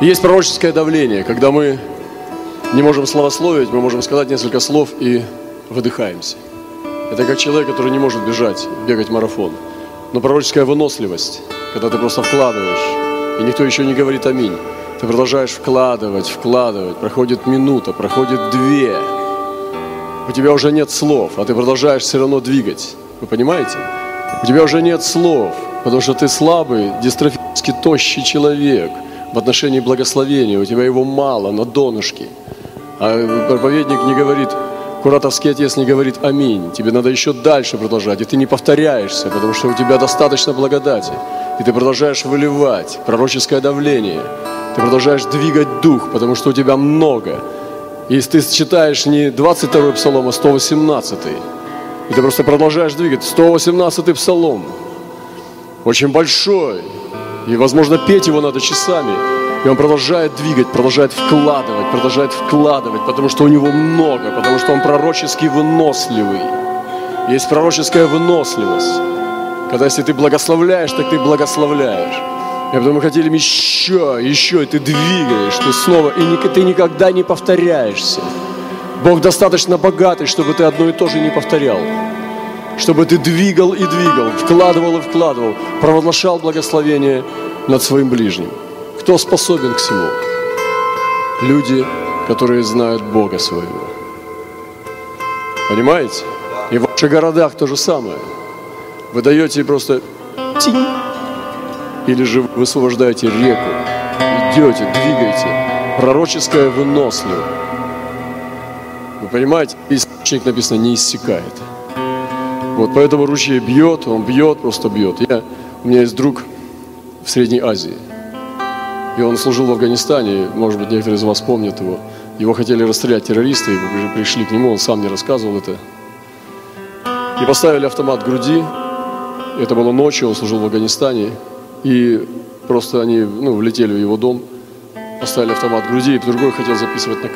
Есть пророческое давление, когда мы не можем славословить, мы можем сказать несколько слов и выдыхаемся. Это как человек, который не может бежать, бегать марафон. Но пророческая выносливость, когда ты просто вкладываешь, и никто еще не говорит аминь. Ты продолжаешь вкладывать, вкладывать. Проходит минута, проходит две. У тебя уже нет слов, а ты продолжаешь все равно двигать. Вы понимаете? У тебя уже нет слов, потому что ты слабый, дистрофически тощий человек в отношении благословения. У тебя его мало на донышке. А проповедник не говорит, Куратовский отец не говорит «Аминь». Тебе надо еще дальше продолжать, и ты не повторяешься, потому что у тебя достаточно благодати. И ты продолжаешь выливать пророческое давление. Ты продолжаешь двигать дух, потому что у тебя много. И ты читаешь не 22 псалом, а 118 и ты просто продолжаешь двигать. 118 псалом. Очень большой. И, возможно, петь его надо часами. И он продолжает двигать, продолжает вкладывать, продолжает вкладывать, потому что у него много, потому что он пророчески выносливый. Есть пророческая выносливость. Когда если ты благословляешь, так ты благословляешь. И потом мы хотели еще, еще, и ты двигаешь, ты снова, и ты никогда не повторяешься. Бог достаточно богатый, чтобы ты одно и то же не повторял. Чтобы ты двигал и двигал, вкладывал и вкладывал, провозглашал благословение над своим ближним. Кто способен к всему? Люди, которые знают Бога своего. Понимаете? И в ваших городах то же самое. Вы даете просто тинь, или же вы высвобождаете реку, идете, двигаете, пророческое выносливо. Вы понимаете, источник написано не иссякает. Вот поэтому ручей бьет, он бьет, просто бьет. Я, у меня есть друг в Средней Азии – и он служил в Афганистане, может быть, некоторые из вас помнят его. Его хотели расстрелять террористы, и пришли к нему, он сам не рассказывал это. И поставили автомат к груди. Это было ночью, он служил в Афганистане. И просто они ну, влетели в его дом, поставили автомат к груди, и другой хотел записывать на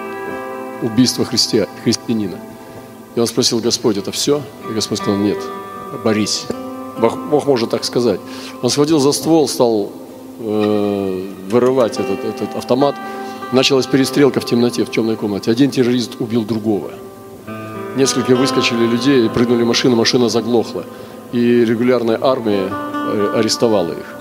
убийство христиан, христианина. И он спросил, Господь, это все? И Господь сказал, нет, борись. Бог, Бог может так сказать. Он схватил за ствол, стал э, вырывать этот, этот автомат. Началась перестрелка в темноте, в темной комнате. Один террорист убил другого. Несколько выскочили людей, прыгнули машину, машина заглохла. И регулярная армия э, арестовала их.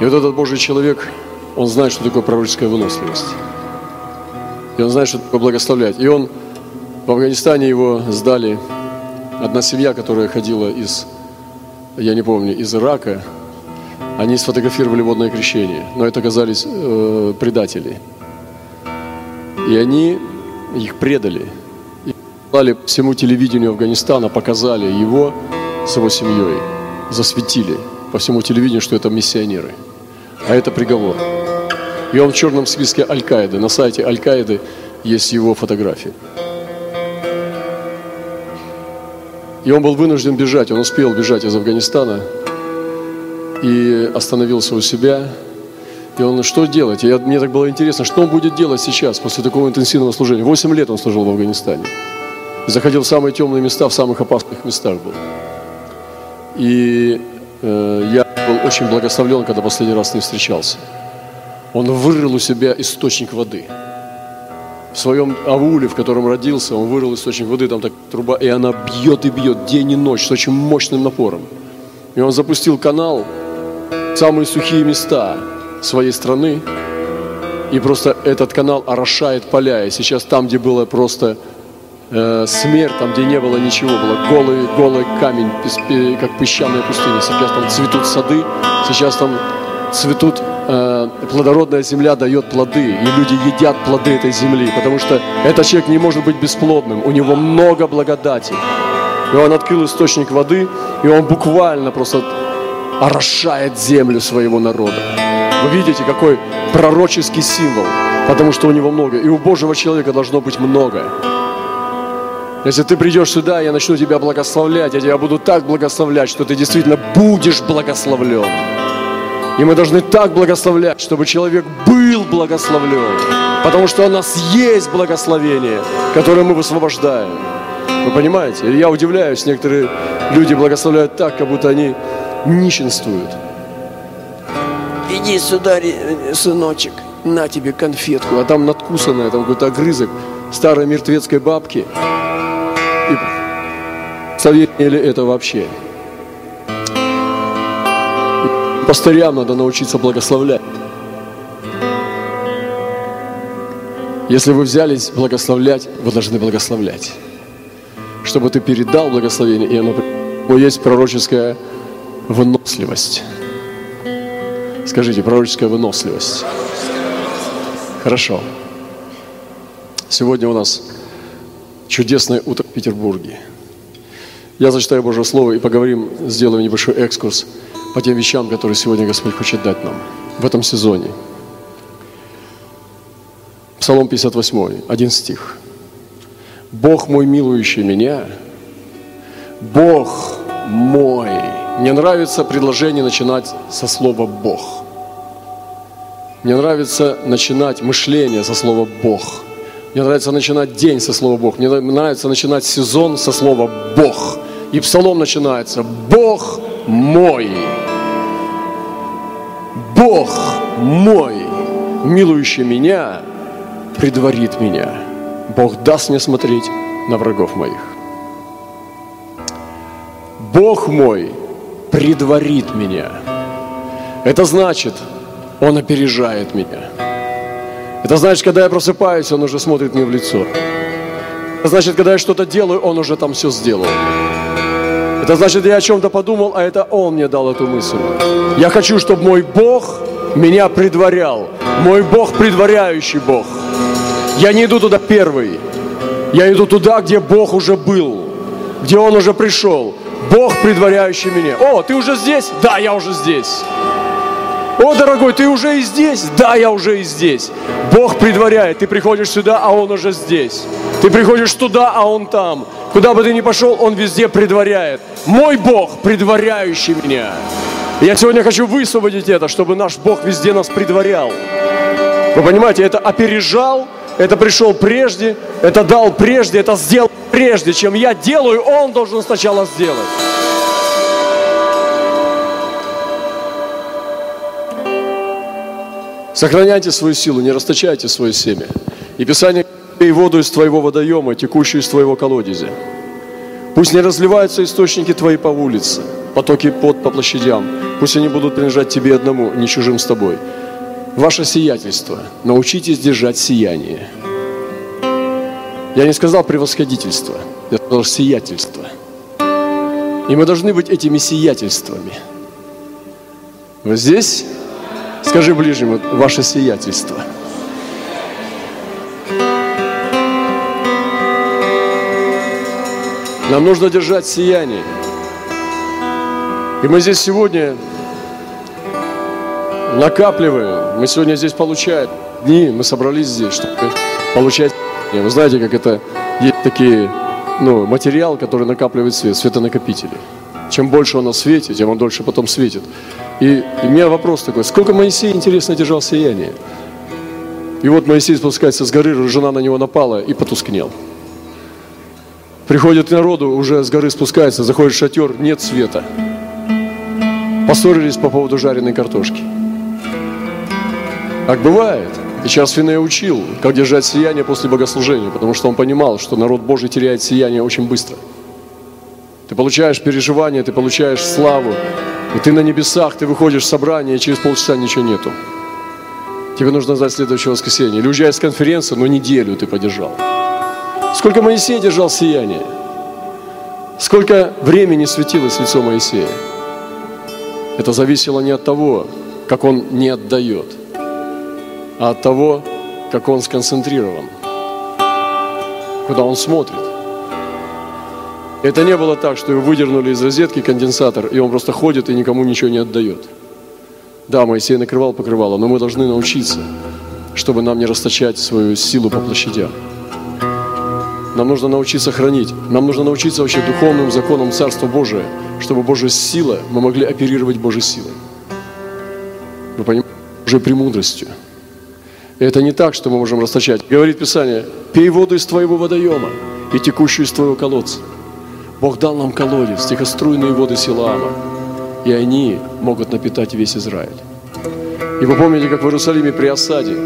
И вот этот Божий человек, он знает, что такое пророческая выносливость. И он знает, что такое благословлять. И он в Афганистане его сдали одна семья, которая ходила из, я не помню, из Ирака, они сфотографировали водное крещение, но это оказались э, предатели. И они их предали. И дали всему телевидению Афганистана, показали его с его семьей, засветили по всему телевидению, что это миссионеры. А это приговор. И он в черном списке Аль-Каиды. На сайте Аль-Каиды есть его фотографии. И он был вынужден бежать, он успел бежать из Афганистана, и остановился у себя. И он, что делать? И я, мне так было интересно, что он будет делать сейчас, после такого интенсивного служения. Восемь лет он служил в Афганистане. Заходил в самые темные места, в самых опасных местах был. И э, я был очень благословлен, когда последний раз с ним встречался. Он вырыл у себя источник воды. В своем ауле, в котором родился, он вырыл источник воды, там так труба, и она бьет и бьет день и ночь с очень мощным напором. И он запустил канал, самые сухие места своей страны. И просто этот канал орошает поля. И сейчас там, где было просто э, смерть, там, где не было ничего, было голый, голый камень, как песчаная пустыня. Сейчас там цветут сады, сейчас там цветут, э, плодородная земля дает плоды, и люди едят плоды этой земли, потому что этот человек не может быть бесплодным, у него много благодати. И он открыл источник воды, и он буквально просто орошает землю своего народа. Вы видите, какой пророческий символ, потому что у него много. И у Божьего человека должно быть много. Если ты придешь сюда, я начну тебя благословлять, я тебя буду так благословлять, что ты действительно будешь благословлен. И мы должны так благословлять, чтобы человек был благословлен. Потому что у нас есть благословение, которое мы высвобождаем. Вы понимаете? Я удивляюсь, некоторые люди благословляют так, как будто они нищенствуют. иди сюда, сыночек, на тебе конфетку, а там надкусанная, там какой-то огрызок старой мертвецкой бабки. И совет ли это вообще? Пастырям надо научиться благословлять. Если вы взялись благословлять, вы должны благословлять. Чтобы ты передал благословение, и оно есть пророческая выносливость. Скажите, пророческая выносливость. Хорошо. Сегодня у нас чудесное утро в Петербурге. Я зачитаю Божье Слово и поговорим, сделаем небольшой экскурс по тем вещам, которые сегодня Господь хочет дать нам в этом сезоне. Псалом 58, один стих. «Бог мой, милующий меня, Бог мой». Мне нравится предложение начинать со слова «Бог». Мне нравится начинать мышление со слова «Бог». Мне нравится начинать день со слова «Бог». Мне нравится начинать сезон со слова «Бог». И псалом начинается «Бог мой». Бог мой, милующий меня, предварит меня. Бог даст мне смотреть на врагов моих. Бог мой предварит меня. Это значит, Он опережает меня. Это значит, когда я просыпаюсь, Он уже смотрит мне в лицо. Это значит, когда я что-то делаю, Он уже там все сделал. Это значит, я о чем-то подумал, а это Он мне дал эту мысль. Я хочу, чтобы мой Бог меня предварял. Мой Бог предваряющий Бог. Я не иду туда первый. Я иду туда, где Бог уже был, где Он уже пришел. Бог, предваряющий меня. О, ты уже здесь? Да, я уже здесь. О, дорогой, ты уже и здесь? Да, я уже и здесь. Бог предваряет. Ты приходишь сюда, а Он уже здесь. Ты приходишь туда, а Он там. Куда бы ты ни пошел, Он везде предваряет. Мой Бог, предваряющий меня. Я сегодня хочу высвободить это, чтобы наш Бог везде нас предварял. Вы понимаете, это опережал, это пришел прежде, это дал прежде, это сделал прежде, чем я делаю, Он должен сначала сделать. Сохраняйте свою силу, не расточайте свое семя. И Писание «Пей воду из твоего водоема, текущую из твоего колодезя». Пусть не разливаются источники твои по улице, потоки под по площадям. Пусть они будут принадлежать тебе одному, не чужим с тобой ваше сиятельство. Научитесь держать сияние. Я не сказал превосходительство, я сказал сиятельство. И мы должны быть этими сиятельствами. Вы здесь? Скажи ближнему, ваше сиятельство. Нам нужно держать сияние. И мы здесь сегодня накапливаем. Мы сегодня здесь получаем дни, мы собрались здесь, чтобы получать. Вы знаете, как это есть такие, ну, материал, который накапливает свет, светонакопители. Чем больше он свете, тем он дольше потом светит. И, и у меня вопрос такой, сколько Моисей, интересно, держал сияние? И вот Моисей спускается с горы, жена на него напала и потускнел. Приходит народу, уже с горы спускается, заходит в шатер, нет света. Поссорились по поводу жареной картошки. Так бывает. И сейчас Финея учил, как держать сияние после богослужения, потому что он понимал, что народ Божий теряет сияние очень быстро. Ты получаешь переживание, ты получаешь славу, и ты на небесах, ты выходишь в собрание, и через полчаса ничего нету. Тебе нужно ждать следующее воскресенье. Или уезжай с конференции, но неделю ты подержал. Сколько Моисей держал сияние? Сколько времени светилось лицо Моисея? Это зависело не от того, как он не отдает – а от того, как он сконцентрирован, куда он смотрит. Это не было так, что его выдернули из розетки конденсатор, и он просто ходит и никому ничего не отдает. Да, Моисей накрывал покрывало, но мы должны научиться, чтобы нам не расточать свою силу по площадям. Нам нужно научиться хранить. Нам нужно научиться вообще духовным законам Царства Божия, чтобы Божья сила, мы могли оперировать Божьей силой. Вы понимаете? Божьей премудростью. Это не так, что мы можем расточать. Говорит Писание, пей воду из твоего водоема и текущую из твоего колодца. Бог дал нам колодец, тихоструйные воды Силаама, и они могут напитать весь Израиль. И вы помните, как в Иерусалиме при осаде,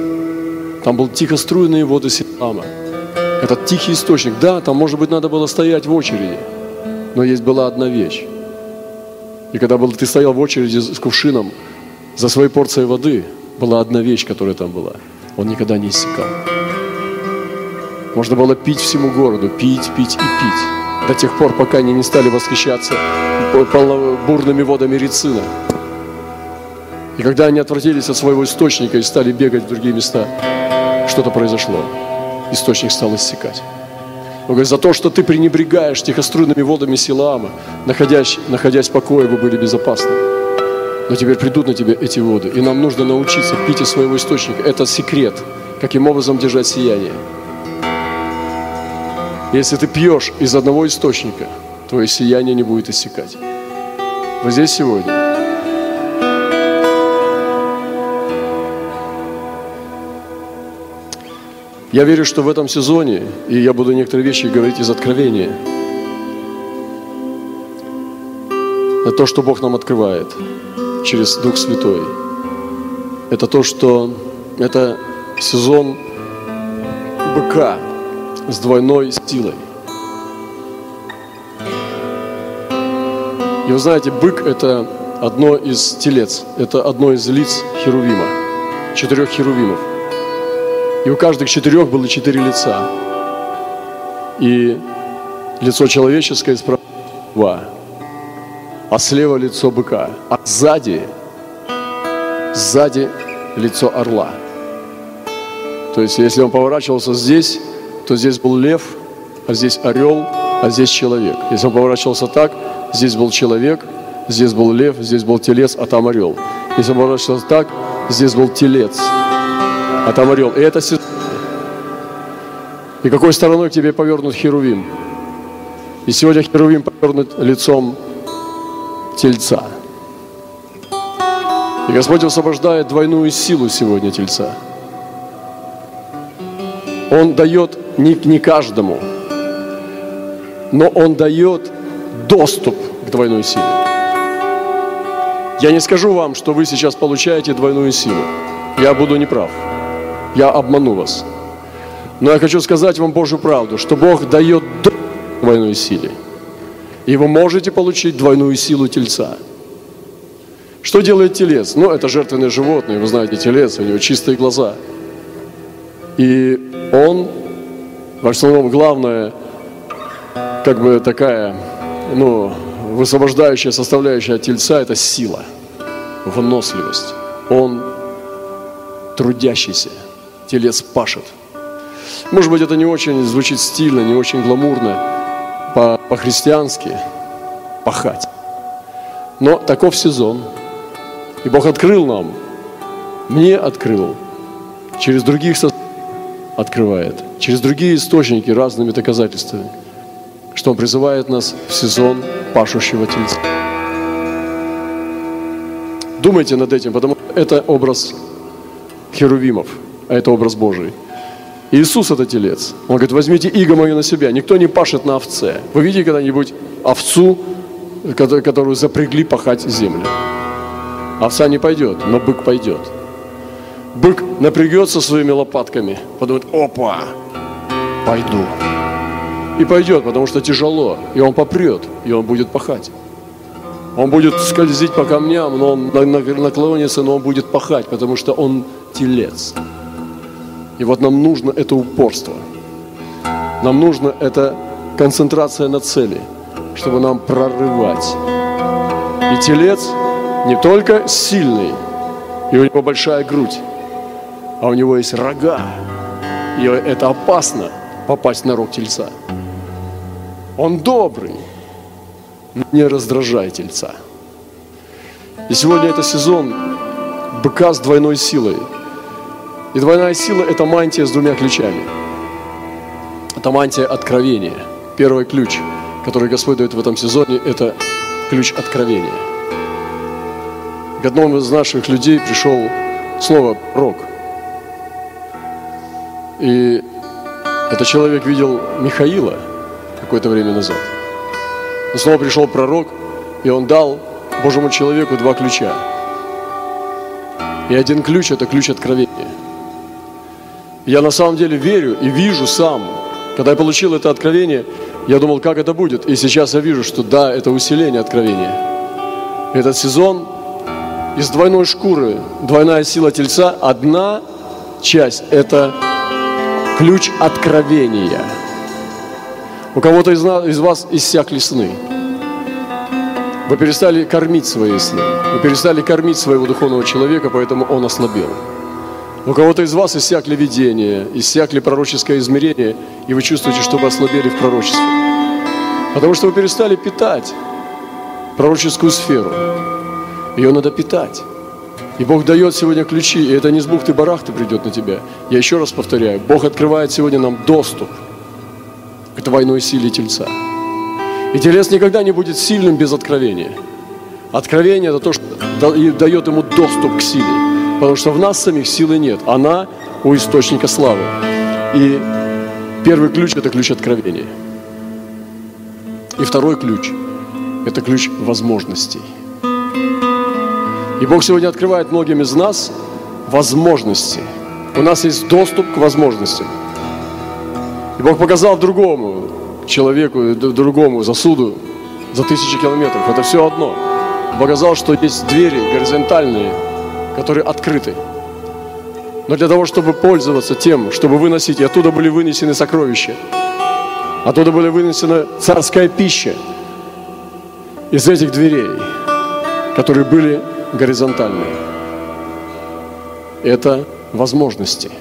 там был тихоструйные воды Силама. Этот тихий источник. Да, там, может быть, надо было стоять в очереди, но есть была одна вещь. И когда был, ты стоял в очереди с кувшином за своей порцией воды, была одна вещь, которая там была. Он никогда не иссякал. Можно было пить всему городу, пить, пить и пить. До тех пор, пока они не стали восхищаться бурными водами Рицина. И когда они отвратились от своего источника и стали бегать в другие места, что-то произошло. Источник стал иссякать. Он говорит, за то, что ты пренебрегаешь тихоструйными водами Силаама, находясь, находясь в покое, вы были безопасны. Но теперь придут на тебя эти воды, и нам нужно научиться пить из своего источника. Это секрет, каким образом держать сияние. Если ты пьешь из одного источника, твое сияние не будет иссякать. Вы здесь сегодня? Я верю, что в этом сезоне, и я буду некоторые вещи говорить из откровения, это то, что Бог нам открывает через Дух Святой. Это то, что это сезон быка с двойной силой. И вы знаете, бык – это одно из телец, это одно из лиц Херувима, четырех Херувимов. И у каждых четырех было четыре лица. И лицо человеческое справа, а слева лицо быка, а сзади, сзади лицо орла. То есть, если он поворачивался здесь, то здесь был лев, а здесь орел, а здесь человек. Если он поворачивался так, здесь был человек, здесь был лев, здесь был телец, а там орел. Если он поворачивался так, здесь был телец, а там орел. И это И какой стороной к тебе повернут Херувим? И сегодня Херувим повернут лицом Тельца. И Господь освобождает двойную силу сегодня Тельца. Он дает не, не каждому, но Он дает доступ к двойной силе. Я не скажу вам, что вы сейчас получаете двойную силу. Я буду неправ я обману вас. Но я хочу сказать вам Божью правду, что Бог дает двойной силе. И вы можете получить двойную силу тельца. Что делает телец? Ну, это жертвенное животное, вы знаете, телец, у него чистые глаза. И он, в основном, главное, как бы такая, ну, высвобождающая составляющая тельца – это сила, выносливость. Он трудящийся – телец пашет. Может быть, это не очень звучит стильно, не очень гламурно, по-христиански пахать. Но таков сезон. И Бог открыл нам, мне открыл, через других открывает, через другие источники разными доказательствами, что Он призывает нас в сезон пашущего тельца. Думайте над этим, потому что это образ херувимов – а это образ Божий. Иисус – это телец. Он говорит, возьмите иго мою на себя. Никто не пашет на овце. Вы видели когда-нибудь овцу, которую запрягли пахать землю? Овца не пойдет, но бык пойдет. Бык напрягется своими лопатками, подумает, опа, пойду. И пойдет, потому что тяжело, и он попрет, и он будет пахать. Он будет скользить по камням, но он наклонится, но он будет пахать, потому что он телец. И вот нам нужно это упорство. Нам нужно это концентрация на цели, чтобы нам прорывать. И телец не только сильный, и у него большая грудь, а у него есть рога. И это опасно попасть на рог тельца. Он добрый, не раздражай тельца. И сегодня это сезон быка с двойной силой – и двойная сила – это мантия с двумя ключами. Это мантия откровения. Первый ключ, который Господь дает в этом сезоне, это ключ откровения. К одному из наших людей пришел слово «рок». И этот человек видел Михаила какое-то время назад. Но снова пришел пророк, и он дал Божьему человеку два ключа. И один ключ – это ключ откровения. Я на самом деле верю и вижу сам, когда я получил это откровение, я думал, как это будет. И сейчас я вижу, что да, это усиление откровения. Этот сезон из двойной шкуры, двойная сила тельца, одна часть – это ключ откровения. У кого-то из, нас, из вас иссякли сны. Вы перестали кормить свои сны. Вы перестали кормить своего духовного человека, поэтому он ослабел. У кого-то из вас иссякли видения, иссякли пророческое измерение, и вы чувствуете, что вы ослабели в пророчестве. Потому что вы перестали питать пророческую сферу. Ее надо питать. И Бог дает сегодня ключи, и это не с бухты-барахты придет на тебя. Я еще раз повторяю, Бог открывает сегодня нам доступ к двойной силе Тельца. И Телец никогда не будет сильным без откровения. Откровение – это то, что дает ему доступ к силе. Потому что в нас самих силы нет. Она у источника славы. И первый ключ – это ключ откровения. И второй ключ – это ключ возможностей. И Бог сегодня открывает многим из нас возможности. У нас есть доступ к возможностям. И Бог показал другому человеку, другому засуду за тысячи километров. Это все одно. Показал, что есть двери горизонтальные, которые открыты. Но для того, чтобы пользоваться тем, чтобы выносить, и оттуда были вынесены сокровища, оттуда были вынесена царская пища из этих дверей, которые были горизонтальные. Это возможности –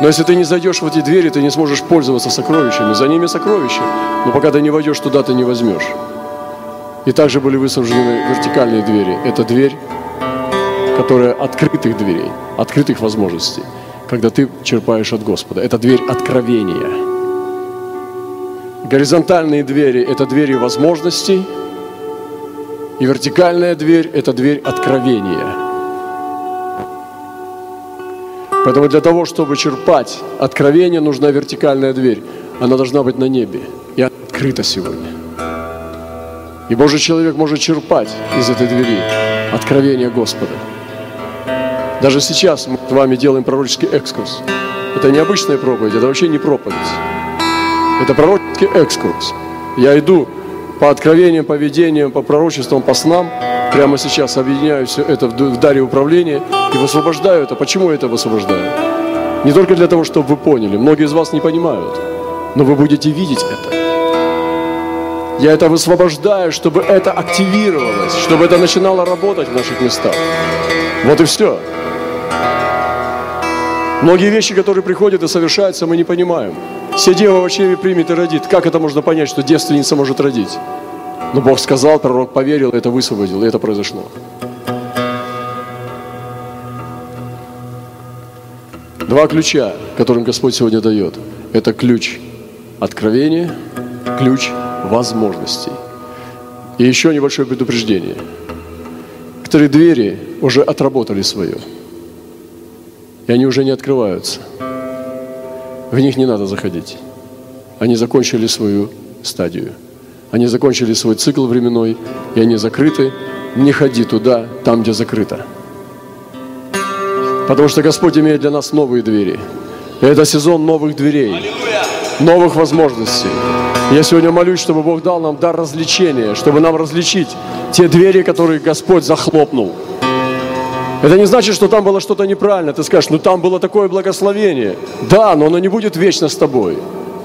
но если ты не зайдешь в эти двери, ты не сможешь пользоваться сокровищами. За ними сокровища, но пока ты не войдешь туда, ты не возьмешь. И также были высажены вертикальные двери. Это дверь, которая открытых дверей, открытых возможностей, когда ты черпаешь от Господа. Это дверь откровения. Горизонтальные двери – это двери возможностей, и вертикальная дверь – это дверь откровения – Поэтому для того, чтобы черпать откровение, нужна вертикальная дверь. Она должна быть на небе и открыта сегодня. И Божий человек может черпать из этой двери откровение Господа. Даже сейчас мы с вами делаем пророческий экскурс. Это не обычная проповедь, это вообще не проповедь. Это пророческий экскурс. Я иду по откровениям, по видениям, по пророчествам, по снам. Прямо сейчас объединяю все это в даре управления и высвобождаю это. Почему я это высвобождаю? Не только для того, чтобы вы поняли. Многие из вас не понимают. Но вы будете видеть это. Я это высвобождаю, чтобы это активировалось, чтобы это начинало работать в наших местах. Вот и все. Многие вещи, которые приходят и совершаются, мы не понимаем. Все дева в чреве примет и родит. Как это можно понять, что девственница может родить? Но Бог сказал, пророк поверил, это высвободил, и это произошло. Два ключа, которым Господь сегодня дает. Это ключ откровения, ключ возможностей. И еще небольшое предупреждение. Некоторые двери уже отработали свое. И они уже не открываются. В них не надо заходить. Они закончили свою стадию. Они закончили свой цикл временной, и они закрыты. Не ходи туда, там, где закрыто. Потому что Господь имеет для нас новые двери. И это сезон новых дверей, новых возможностей. Я сегодня молюсь, чтобы Бог дал нам дар развлечения, чтобы нам различить те двери, которые Господь захлопнул. Это не значит, что там было что-то неправильно. Ты скажешь, ну там было такое благословение. Да, но оно не будет вечно с тобой.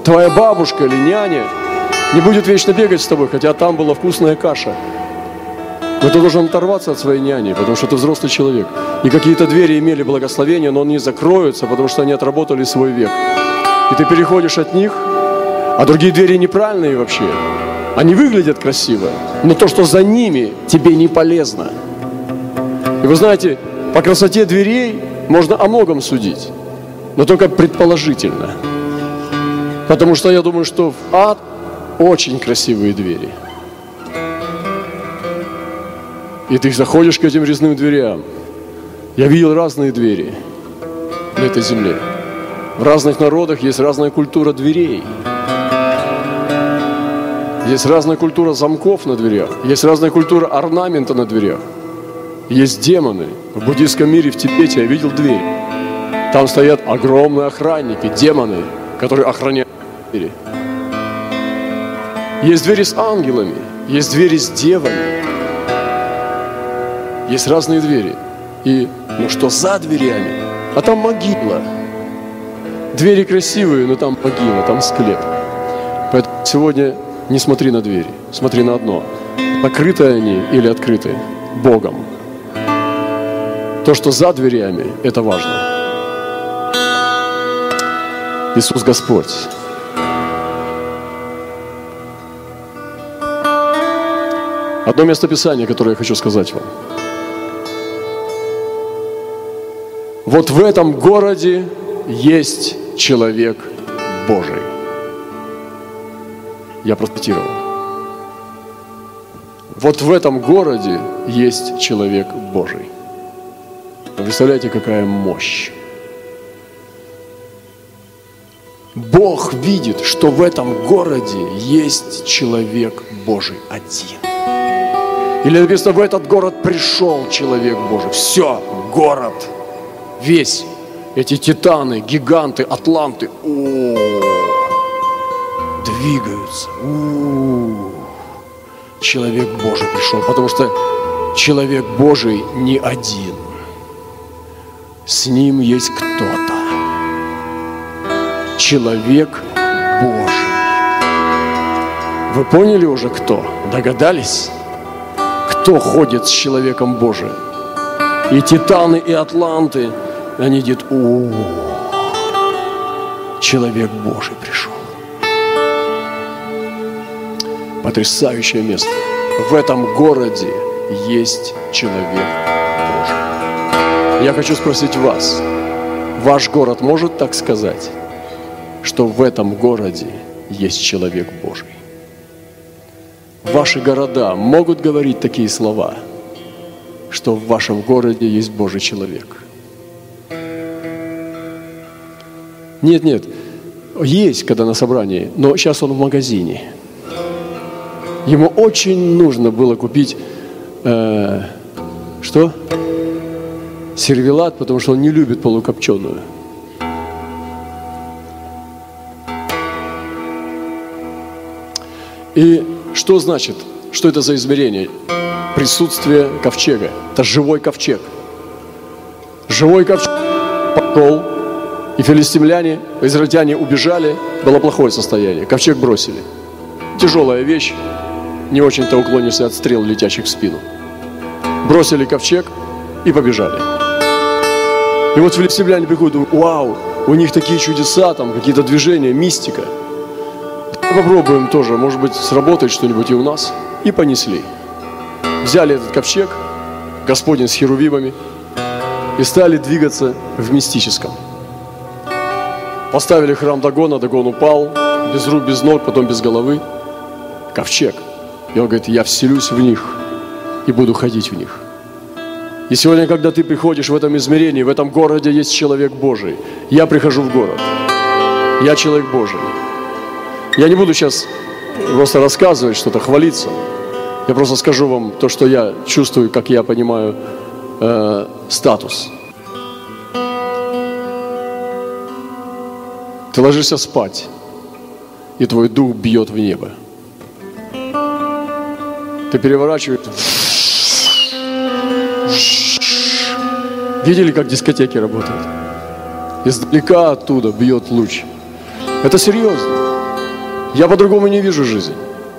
Твоя бабушка или няня не будет вечно бегать с тобой, хотя там была вкусная каша. Но ты должен оторваться от своей няни, потому что ты взрослый человек. И какие-то двери имели благословение, но они закроются, потому что они отработали свой век. И ты переходишь от них, а другие двери неправильные вообще. Они выглядят красиво, но то, что за ними, тебе не полезно. Вы знаете, по красоте дверей можно о многом судить, но только предположительно. Потому что я думаю, что в ад очень красивые двери. И ты заходишь к этим резным дверям. Я видел разные двери на этой земле. В разных народах есть разная культура дверей. Есть разная культура замков на дверях. Есть разная культура орнамента на дверях. Есть демоны. В буддийском мире в Тибете я видел дверь. Там стоят огромные охранники, демоны, которые охраняют двери. Есть двери с ангелами, есть двери с девами. Есть разные двери. И ну что за дверями? А там могила. Двери красивые, но там могила, там склеп. Поэтому сегодня не смотри на двери, смотри на одно. Закрыты они или открыты Богом. То, что за дверями, это важно. Иисус Господь. Одно место Писания, которое я хочу сказать вам. Вот в этом городе есть человек Божий. Я процитировал. Вот в этом городе есть человек Божий. Представляете, какая мощь? Бог видит, что в этом городе есть человек Божий один. Или написано, в этот город пришел человек Божий. Все, город, весь, эти титаны, гиганты, атланты, о, двигаются. У, человек Божий пришел, потому что человек Божий не один. С ним есть кто-то. Человек Божий. Вы поняли уже кто? Догадались? Кто ходит с человеком Божиим? И титаны, и атланты, они идут, о, человек Божий пришел. Потрясающее место. В этом городе есть человек. Я хочу спросить вас, ваш город может так сказать, что в этом городе есть человек Божий? Ваши города могут говорить такие слова, что в вашем городе есть Божий человек? Нет, нет, есть, когда на собрании, но сейчас он в магазине. Ему очень нужно было купить, э, что? Сервелат, потому что он не любит полукопченую. И что значит, что это за измерение? Присутствие ковчега. Это живой ковчег. Живой ковчег пошел, и филистимляне, израильтяне убежали, было плохое состояние. Ковчег бросили. Тяжелая вещь, не очень-то уклонишься от стрел, летящих в спину. Бросили ковчег и побежали. И вот филистимляне приходят, думают, вау, у них такие чудеса, там какие-то движения, мистика – Попробуем тоже, может быть, сработает что-нибудь и у нас. И понесли. Взяли этот ковчег, Господень с херувимами, и стали двигаться в мистическом. Поставили храм Дагона, Дагон упал, без рук, без ног, потом без головы. Ковчег. И он говорит, я вселюсь в них и буду ходить в них. И сегодня, когда ты приходишь в этом измерении, в этом городе есть человек Божий. Я прихожу в город. Я человек Божий. Я не буду сейчас просто рассказывать что-то, хвалиться. Я просто скажу вам то, что я чувствую, как я понимаю э, статус. Ты ложишься спать, и твой дух бьет в небо. Ты переворачиваешь. Видели, как дискотеки работают? Издалека оттуда бьет луч. Это серьезно. Я по-другому не вижу жизнь.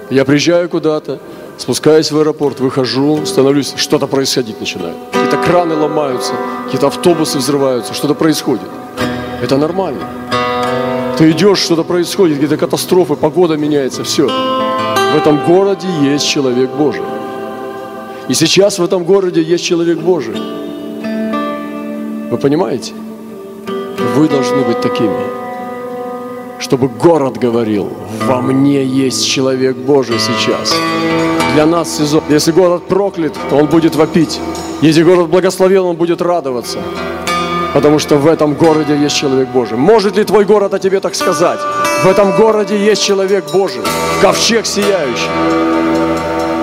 Я приезжаю куда-то, спускаюсь в аэропорт, выхожу, становлюсь, что-то происходить начинает. Какие-то краны ломаются, какие-то автобусы взрываются, что-то происходит. Это нормально. Ты идешь, что-то происходит, какие-то катастрофы, погода меняется, все. В этом городе есть человек Божий. И сейчас в этом городе есть человек Божий. Вы понимаете? Вы должны быть такими чтобы город говорил, во мне есть человек Божий сейчас. Для нас сезон. Если город проклят, то он будет вопить. Если город благословен, он будет радоваться. Потому что в этом городе есть человек Божий. Может ли твой город о тебе так сказать? В этом городе есть человек Божий. Ковчег сияющий.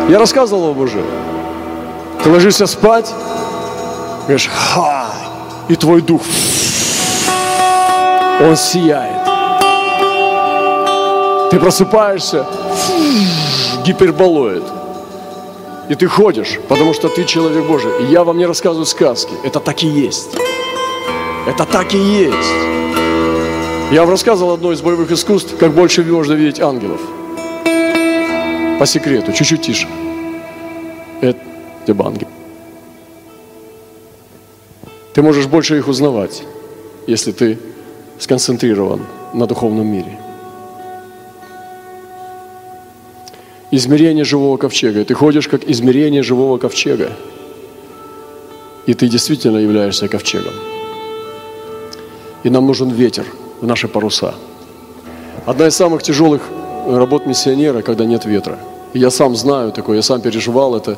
Я рассказывал вам уже. Ты ложишься спать, говоришь, ха, и твой дух, он сияет. Ты просыпаешься, гиперболоид. И ты ходишь, потому что ты человек Божий. И я вам не рассказываю сказки. Это так и есть. Это так и есть. Я вам рассказывал одно из боевых искусств, как больше можно видеть ангелов. По секрету, чуть-чуть тише. Ангел. Ты можешь больше их узнавать, если ты сконцентрирован на духовном мире. измерение живого ковчега. ты ходишь как измерение живого ковчега. И ты действительно являешься ковчегом. И нам нужен ветер в наши паруса. Одна из самых тяжелых работ миссионера, когда нет ветра. И я сам знаю такое, я сам переживал это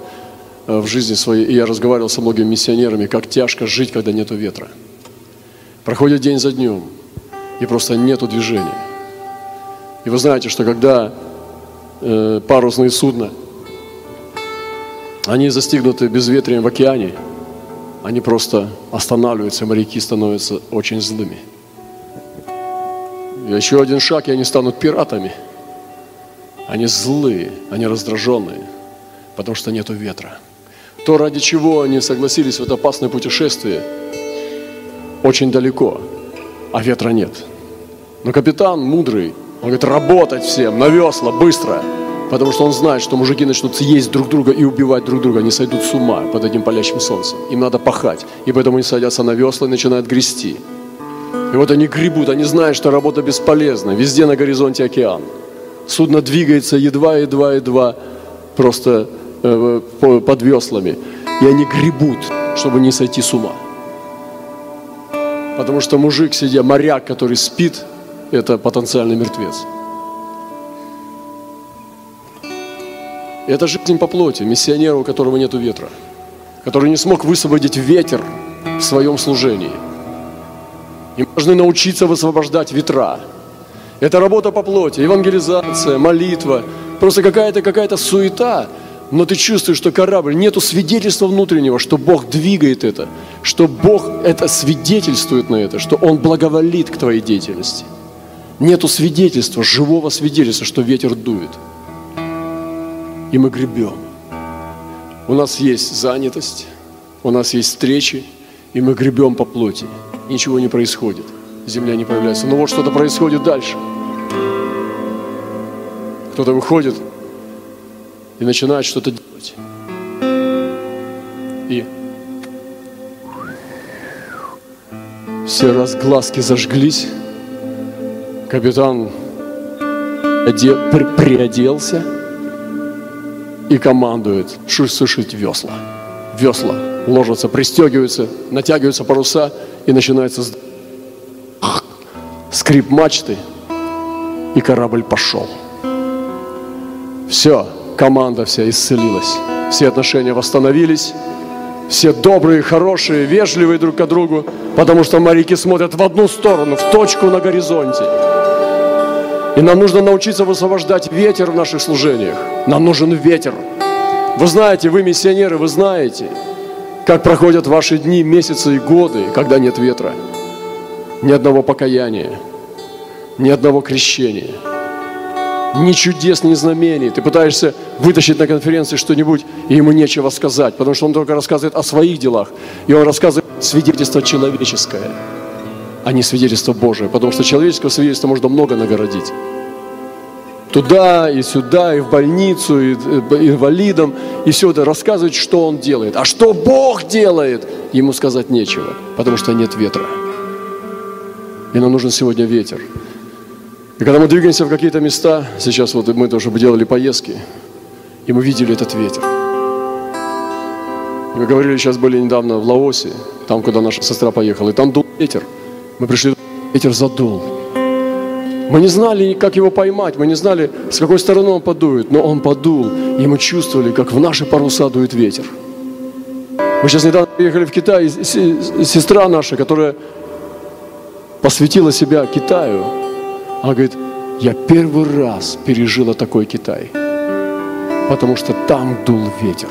в жизни своей. И я разговаривал со многими миссионерами, как тяжко жить, когда нет ветра. Проходит день за днем, и просто нету движения. И вы знаете, что когда э, парусные судна, они застигнуты безветрием в океане, они просто останавливаются, моряки становятся очень злыми. И еще один шаг, и они станут пиратами. Они злые, они раздраженные, потому что нету ветра. То, ради чего они согласились в это опасное путешествие, очень далеко, а ветра нет. Но капитан мудрый, он говорит, работать всем, на весла, быстро. Потому что он знает, что мужики начнут есть друг друга и убивать друг друга. Они сойдут с ума под этим палящим солнцем. Им надо пахать. И поэтому они садятся на весла и начинают грести. И вот они гребут, они знают, что работа бесполезна. Везде на горизонте океан. Судно двигается едва, едва, едва, просто под веслами. И они гребут, чтобы не сойти с ума. Потому что мужик, сидя, моряк, который спит, это потенциальный мертвец. Это жизнь по плоти, миссионера, у которого нет ветра, который не смог высвободить ветер в своем служении. И мы должны научиться высвобождать ветра. Это работа по плоти, евангелизация, молитва, просто какая-то какая-то суета, но ты чувствуешь, что корабль, нету свидетельства внутреннего, что Бог двигает это, что Бог это свидетельствует на это, что Он благоволит к твоей деятельности – Нету свидетельства, живого свидетельства, что ветер дует. И мы гребем. У нас есть занятость, у нас есть встречи, и мы гребем по плоти. Ничего не происходит. Земля не появляется. Но вот что-то происходит дальше. Кто-то выходит и начинает что-то делать. И все разглазки зажглись, Капитан оде, при, приоделся и командует сушить весла. Весла ложатся, пристегиваются, натягиваются паруса и начинается скрип мачты, и корабль пошел. Все, команда вся исцелилась, все отношения восстановились, все добрые, хорошие, вежливые друг к другу, потому что моряки смотрят в одну сторону, в точку на горизонте. И нам нужно научиться высвобождать ветер в наших служениях. Нам нужен ветер. Вы знаете, вы миссионеры, вы знаете, как проходят ваши дни, месяцы и годы, когда нет ветра. Ни одного покаяния, ни одного крещения, ни чудес, ни знамений. Ты пытаешься вытащить на конференции что-нибудь, и ему нечего сказать, потому что он только рассказывает о своих делах. И он рассказывает свидетельство человеческое а не свидетельство Божие. Потому что человеческого свидетельства можно много нагородить. Туда и сюда, и в больницу, и инвалидам, и все это рассказывать, что он делает. А что Бог делает, ему сказать нечего, потому что нет ветра. И нам нужен сегодня ветер. И когда мы двигаемся в какие-то места, сейчас вот мы тоже делали поездки, и мы видели этот ветер. Мы говорили, сейчас были недавно в Лаосе, там, куда наша сестра поехала, и там дул ветер – мы пришли, ветер задул. Мы не знали, как его поймать, мы не знали, с какой стороны он подует, но он подул, и мы чувствовали, как в наши паруса дует ветер. Мы сейчас недавно приехали в Китай, и сестра наша, которая посвятила себя Китаю, она говорит, я первый раз пережила такой Китай, потому что там дул ветер.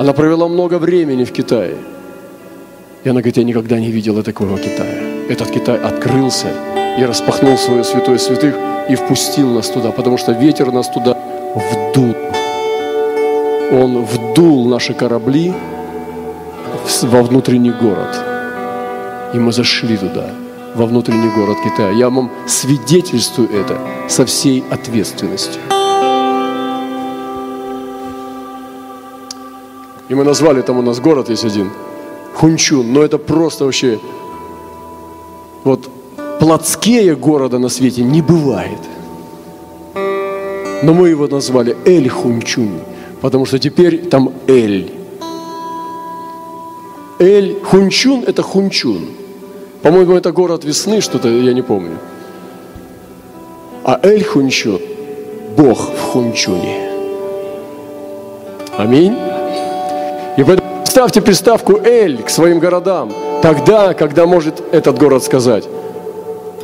Она провела много времени в Китае. И она говорит, я никогда не видела такого Китая. Этот Китай открылся и распахнул свое святое святых и впустил нас туда, потому что ветер нас туда вдул. Он вдул наши корабли во внутренний город. И мы зашли туда, во внутренний город Китая. Я вам свидетельствую это со всей ответственностью. И мы назвали там у нас город есть один, Хунчун. Но это просто вообще, вот плотские города на свете не бывает. Но мы его назвали Эль Хунчунь, потому что теперь там Эль. Эль Хунчун – это Хунчун. По-моему, это город весны, что-то, я не помню. А Эль Хунчун – Бог в Хунчуне. Аминь. И поэтому ставьте приставку «Эль» к своим городам. Тогда, когда может этот город сказать,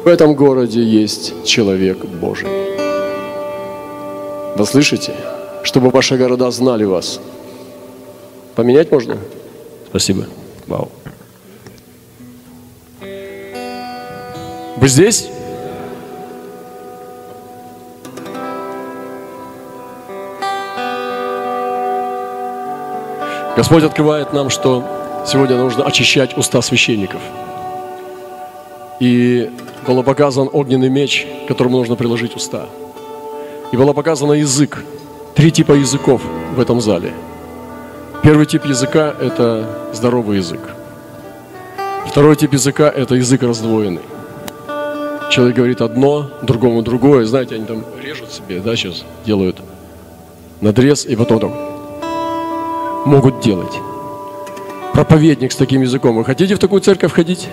в этом городе есть человек Божий. Вы слышите? Чтобы ваши города знали вас. Поменять можно? Спасибо. Вау. Вы здесь? Господь открывает нам, что сегодня нужно очищать уста священников. И был показан огненный меч, которому нужно приложить уста. И был показан язык. Три типа языков в этом зале. Первый тип языка – это здоровый язык. Второй тип языка – это язык раздвоенный. Человек говорит одно, другому другое. Знаете, они там режут себе, да, сейчас делают надрез, и потом там могут делать. Проповедник с таким языком. Вы хотите в такую церковь ходить?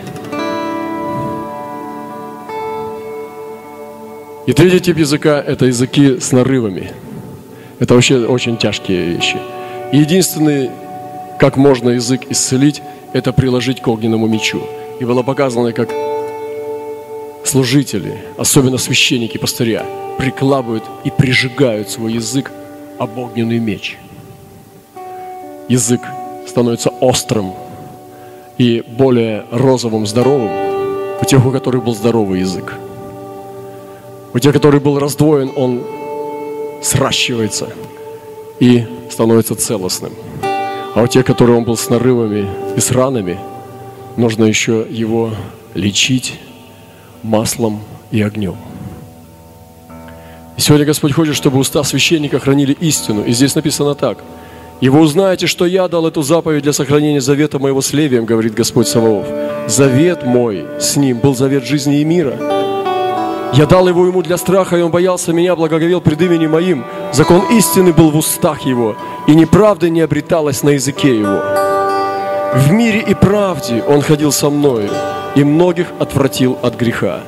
И третий тип языка – это языки с нарывами. Это вообще очень тяжкие вещи. И единственный, как можно язык исцелить, это приложить к огненному мечу. И было показано, как служители, особенно священники, пастыря, прикладывают и прижигают свой язык об огненный меч – язык становится острым и более розовым, здоровым у тех, у которых был здоровый язык. У тех, который был раздвоен, он сращивается и становится целостным. А у тех, которые он был с нарывами и с ранами, нужно еще его лечить маслом и огнем. И сегодня Господь хочет, чтобы уста священника хранили истину. И здесь написано так – и вы узнаете, что я дал эту заповедь для сохранения завета моего с Левием, говорит Господь Саваоф. Завет мой с ним был завет жизни и мира. Я дал его ему для страха, и он боялся меня, благоговел пред именем моим. Закон истины был в устах его, и неправда не обреталась на языке его. В мире и правде он ходил со мною, и многих отвратил от греха.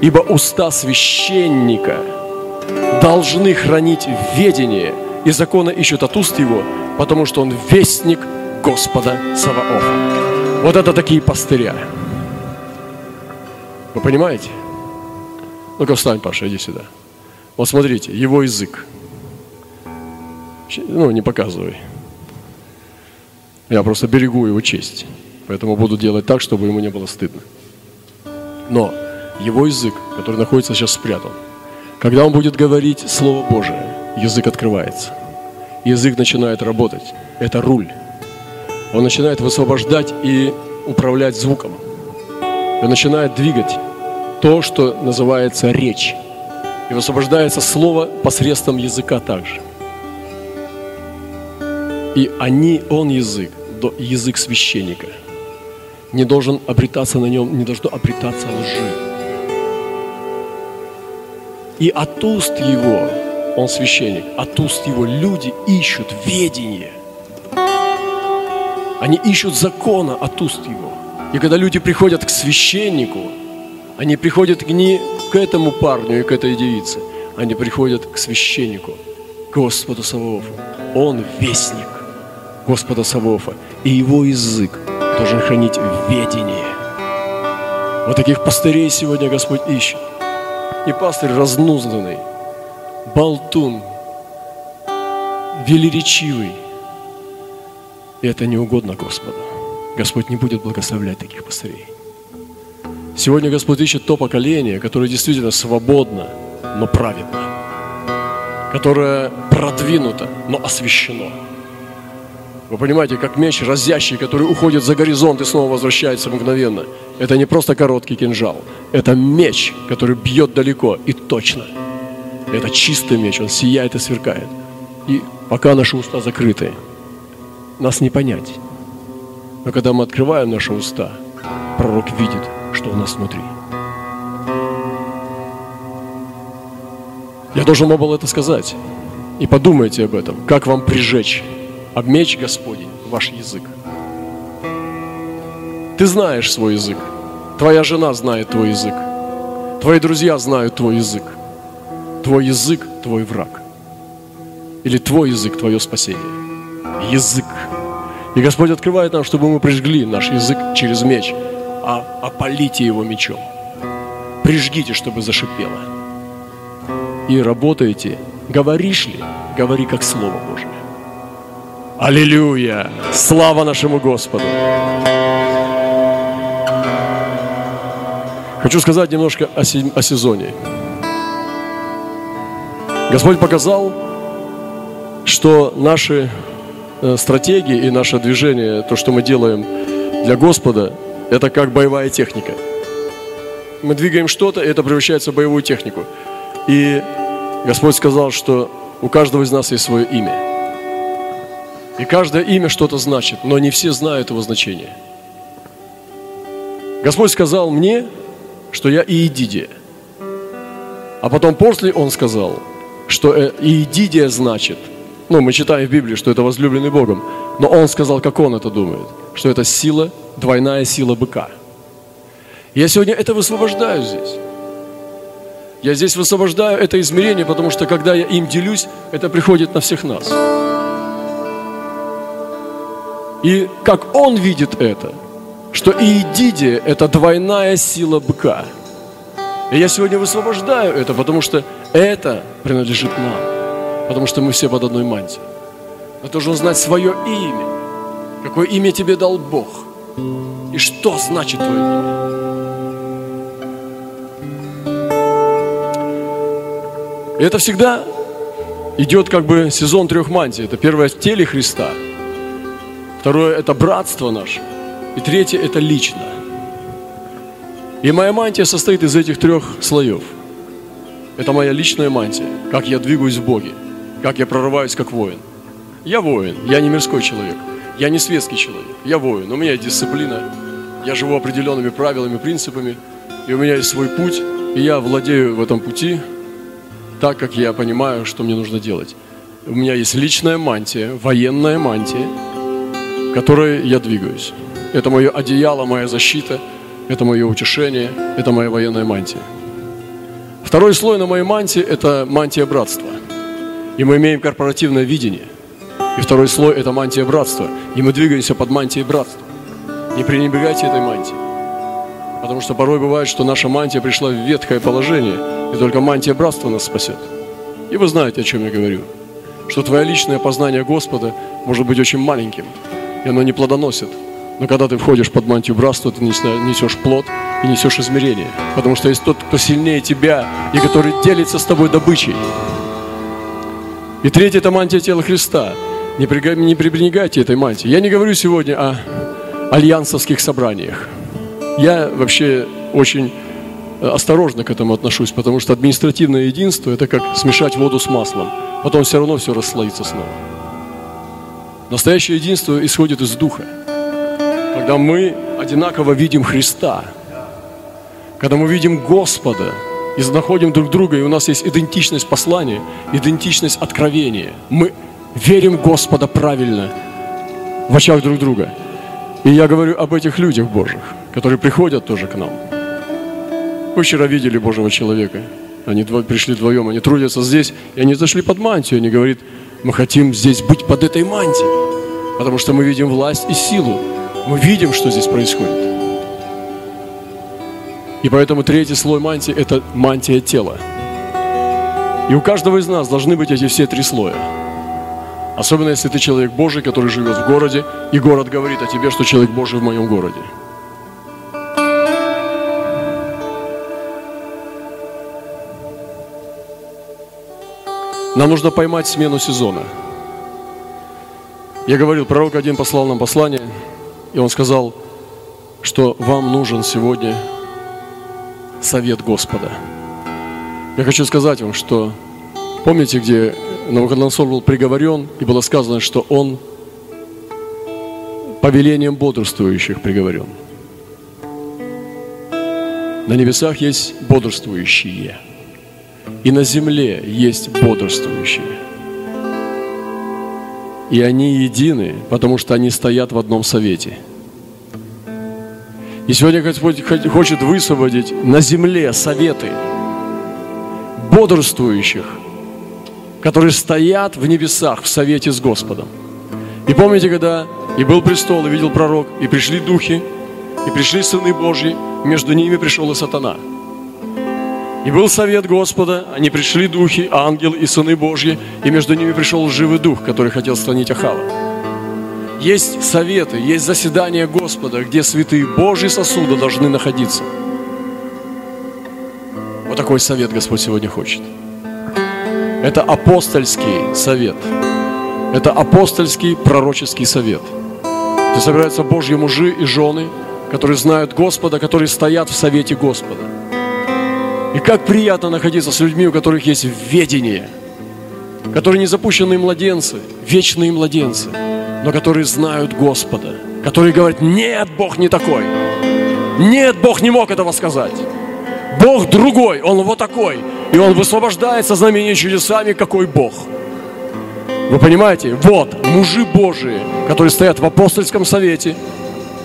Ибо уста священника должны хранить ведение, и закона ищут от уст его, потому что он вестник Господа Саваофа. Вот это такие пастыря. Вы понимаете? Ну-ка встань, Паша, иди сюда. Вот смотрите, его язык. Ну, не показывай. Я просто берегу его честь. Поэтому буду делать так, чтобы ему не было стыдно. Но его язык, который находится сейчас спрятан, когда он будет говорить Слово Божие, язык открывается язык начинает работать. Это руль. Он начинает высвобождать и управлять звуком. И начинает двигать то, что называется речь. И высвобождается слово посредством языка также. И они, он язык, язык священника. Не должен обретаться на нем, не должно обретаться лжи. И от уст его он священник, от уст его люди ищут ведение. Они ищут закона от уст его. И когда люди приходят к священнику, они приходят не к этому парню и к этой девице, они приходят к священнику, к Господу Саваофу. Он вестник Господа Саваофа, и его язык должен хранить ведение. Вот таких пастырей сегодня Господь ищет. И пастырь разнузданный, болтун, велеречивый, И это не угодно Господу. Господь не будет благословлять таких пастырей. Сегодня Господь ищет то поколение, которое действительно свободно, но праведно, которое продвинуто, но освящено. Вы понимаете, как меч разящий, который уходит за горизонт и снова возвращается мгновенно. Это не просто короткий кинжал. Это меч, который бьет далеко и точно. Это чистый меч, он сияет и сверкает. И пока наши уста закрыты, нас не понять. Но когда мы открываем наши уста, пророк видит, что у нас внутри. Я должен был это сказать. И подумайте об этом, как вам прижечь об меч Господень ваш язык. Ты знаешь свой язык. Твоя жена знает твой язык. Твои друзья знают твой язык. Твой язык – твой враг. Или твой язык – твое спасение. Язык. И Господь открывает нам, чтобы мы прижгли наш язык через меч, а опалите его мечом. Прижгите, чтобы зашипело. И работаете. Говоришь ли? Говори как Слово Божие. Аллилуйя! Слава нашему Господу! Хочу сказать немножко о, сезоне. Господь показал, что наши э, стратегии и наше движение, то, что мы делаем для Господа, это как боевая техника. Мы двигаем что-то, и это превращается в боевую технику. И Господь сказал, что у каждого из нас есть свое имя – и каждое имя что-то значит, но не все знают его значение. Господь сказал мне, что я Иедидия. А потом после Он сказал, что э, Иедидия значит, ну, мы читаем в Библии, что это возлюбленный Богом, но Он сказал, как Он это думает, что это сила, двойная сила быка. Я сегодня это высвобождаю здесь. Я здесь высвобождаю это измерение, потому что когда я им делюсь, это приходит на всех нас. И как он видит это, что Иедидия – это двойная сила быка. И я сегодня высвобождаю это, потому что это принадлежит нам. Потому что мы все под одной мантией. Но ты должен знать свое имя. Какое имя тебе дал Бог. И что значит твое имя. И это всегда идет как бы сезон трех мантий. Это первое в теле Христа – Второе – это братство наше. И третье – это лично. И моя мантия состоит из этих трех слоев. Это моя личная мантия, как я двигаюсь в Боге, как я прорываюсь как воин. Я воин, я не мирской человек, я не светский человек, я воин. У меня есть дисциплина, я живу определенными правилами, принципами, и у меня есть свой путь, и я владею в этом пути так, как я понимаю, что мне нужно делать. У меня есть личная мантия, военная мантия – которой я двигаюсь. Это мое одеяло, моя защита, это мое утешение, это моя военная мантия. Второй слой на моей мантии – это мантия братства. И мы имеем корпоративное видение. И второй слой – это мантия братства. И мы двигаемся под мантией братства. Не пренебрегайте этой мантией. Потому что порой бывает, что наша мантия пришла в ветхое положение, и только мантия братства нас спасет. И вы знаете, о чем я говорю. Что твое личное познание Господа может быть очень маленьким, и оно не плодоносит. Но когда ты входишь под мантию братства, ты несешь плод и несешь измерение. Потому что есть тот, кто сильнее тебя и который делится с тобой добычей. И третье – это мантия тела Христа. Не, не пренебрегайте этой мантией. Я не говорю сегодня о альянсовских собраниях. Я вообще очень э, осторожно к этому отношусь, потому что административное единство – это как смешать воду с маслом. Потом все равно все расслоится снова. Настоящее единство исходит из Духа. Когда мы одинаково видим Христа, когда мы видим Господа и находим друг друга, и у нас есть идентичность послания, идентичность откровения. Мы верим Господа правильно в очах друг друга. И я говорю об этих людях Божьих, которые приходят тоже к нам. Вы вчера видели Божьего человека. Они пришли вдвоем, они трудятся здесь, и они зашли под мантию. Они говорят, мы хотим здесь быть под этой мантией, потому что мы видим власть и силу. Мы видим, что здесь происходит. И поэтому третий слой мантии – это мантия тела. И у каждого из нас должны быть эти все три слоя. Особенно если ты человек Божий, который живет в городе, и город говорит о тебе, что человек Божий в моем городе. Нам нужно поймать смену сезона. Я говорил, пророк один послал нам послание, и он сказал, что вам нужен сегодня совет Господа. Я хочу сказать вам, что помните, где Навуходоносор был приговорен, и было сказано, что он повелением бодрствующих приговорен. На небесах есть бодрствующие, и на земле есть бодрствующие. И они едины, потому что они стоят в одном совете. И сегодня Господь хочет высвободить на земле советы бодрствующих – которые стоят в небесах в совете с Господом. И помните, когда и был престол, и видел пророк, и пришли духи, и пришли сыны Божьи, между ними пришел и сатана. И был совет Господа, они пришли духи, ангел и сыны Божьи, и между ними пришел живый дух, который хотел склонить Ахава. Есть советы, есть заседания Господа, где святые Божьи сосуды должны находиться. Вот такой совет Господь сегодня хочет. Это апостольский совет. Это апостольский пророческий совет. Где собираются Божьи мужи и жены, которые знают Господа, которые стоят в совете Господа. И как приятно находиться с людьми, у которых есть ведение, которые не запущенные младенцы, вечные младенцы, но которые знают Господа, которые говорят, нет, Бог не такой, нет, Бог не мог этого сказать. Бог другой, Он вот такой. И Он высвобождается знамения чудесами, какой Бог. Вы понимаете? Вот, мужи Божии, которые стоят в апостольском совете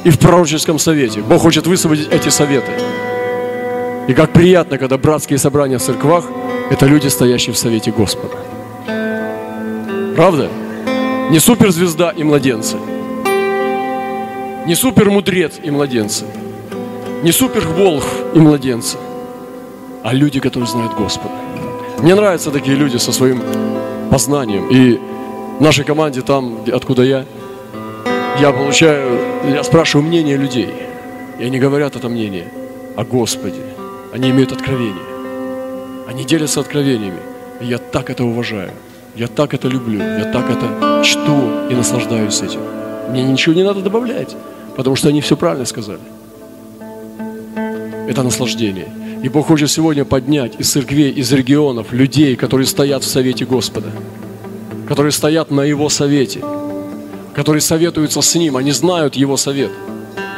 и в пророческом совете. Бог хочет высвободить эти советы. И как приятно, когда братские собрания в церквах – это люди, стоящие в совете Господа. Правда? Не суперзвезда и младенцы. Не супермудрец и младенцы. Не суперволх и младенцы а люди, которые знают Господа. Мне нравятся такие люди со своим познанием. И в нашей команде, там, откуда я, я получаю, я спрашиваю мнение людей. И они говорят это мнение о Господе. Они имеют откровение. Они делятся откровениями. И я так это уважаю. Я так это люблю. Я так это чту и наслаждаюсь этим. Мне ничего не надо добавлять, потому что они все правильно сказали. Это наслаждение. И Бог хочет сегодня поднять из церквей, из регионов людей, которые стоят в совете Господа, которые стоят на Его совете, которые советуются с Ним, они знают Его совет.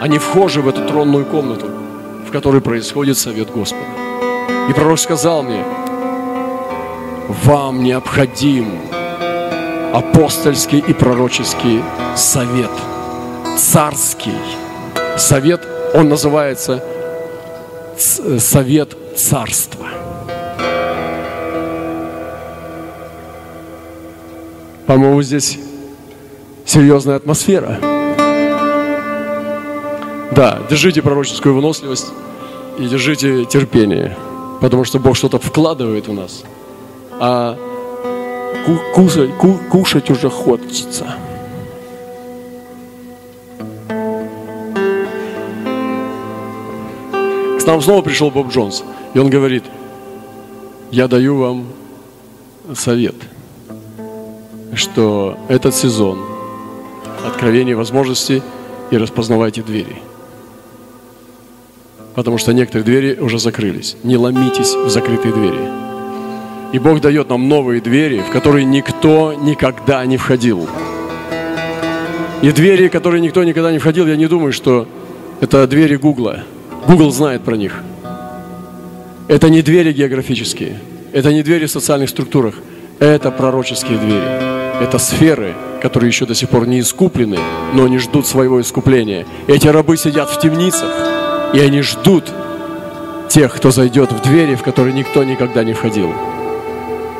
Они вхожи в эту тронную комнату, которой происходит совет Господа. И пророк сказал мне, вам необходим апостольский и пророческий совет, царский совет, он называется совет царства. По-моему, здесь серьезная атмосфера. Да, держите пророческую выносливость и держите терпение, потому что Бог что-то вкладывает в нас, а кушать, кушать уже хочется. нам снова пришел Боб Джонс, и он говорит, я даю вам совет, что этот сезон откровения возможностей и распознавайте двери. Потому что некоторые двери уже закрылись. Не ломитесь в закрытые двери. И Бог дает нам новые двери, в которые никто никогда не входил. И двери, в которые никто никогда не входил, я не думаю, что это двери Гугла – Google знает про них. Это не двери географические, это не двери в социальных структурах, это пророческие двери. Это сферы, которые еще до сих пор не искуплены, но они ждут своего искупления. Эти рабы сидят в темницах, и они ждут тех, кто зайдет в двери, в которые никто никогда не входил.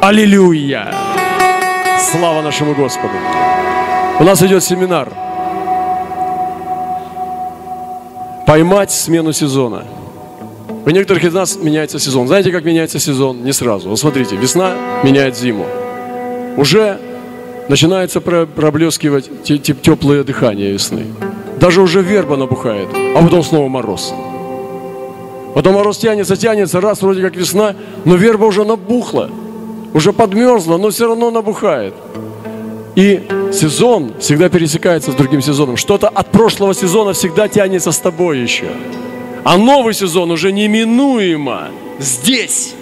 Аллилуйя! Слава нашему Господу! У нас идет семинар – поймать смену сезона. У некоторых из нас меняется сезон. Знаете, как меняется сезон? Не сразу. Вот смотрите, весна меняет зиму. Уже начинается проблескивать теплое дыхание весны. Даже уже верба набухает, а потом снова мороз. Потом мороз тянется, тянется, раз вроде как весна, но верба уже набухла, уже подмерзла, но все равно набухает. И сезон всегда пересекается с другим сезоном. Что-то от прошлого сезона всегда тянется с тобой еще. А новый сезон уже неминуемо здесь.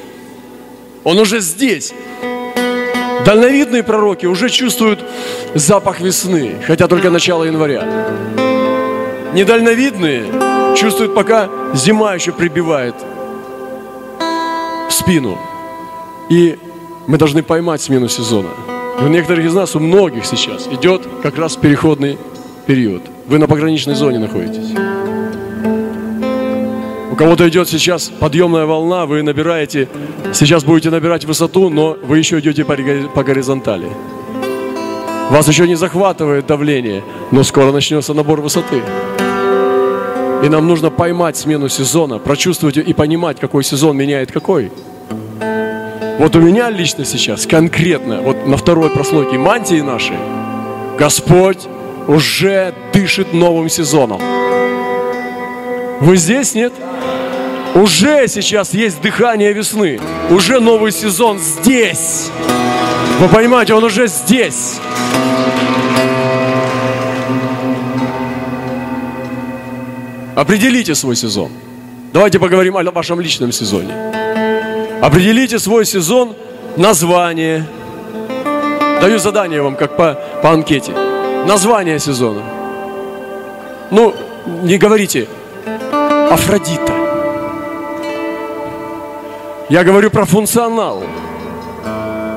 Он уже здесь. Дальновидные пророки уже чувствуют запах весны, хотя только начало января. Недальновидные чувствуют, пока зима еще прибивает спину. И мы должны поймать смену сезона. И у некоторых из нас, у многих сейчас идет как раз переходный период. Вы на пограничной зоне находитесь. У кого-то идет сейчас подъемная волна, вы набираете, сейчас будете набирать высоту, но вы еще идете по горизонтали. Вас еще не захватывает давление, но скоро начнется набор высоты. И нам нужно поймать смену сезона, прочувствовать и понимать, какой сезон меняет какой. Вот у меня лично сейчас конкретно, вот на второй прослойке мантии нашей, Господь уже дышит новым сезоном. Вы здесь, нет? Уже сейчас есть дыхание весны. Уже новый сезон здесь. Вы понимаете, он уже здесь. Определите свой сезон. Давайте поговорим о вашем личном сезоне. Определите свой сезон, название. Даю задание вам, как по, по анкете. Название сезона. Ну, не говорите Афродита. Я говорю про функционал.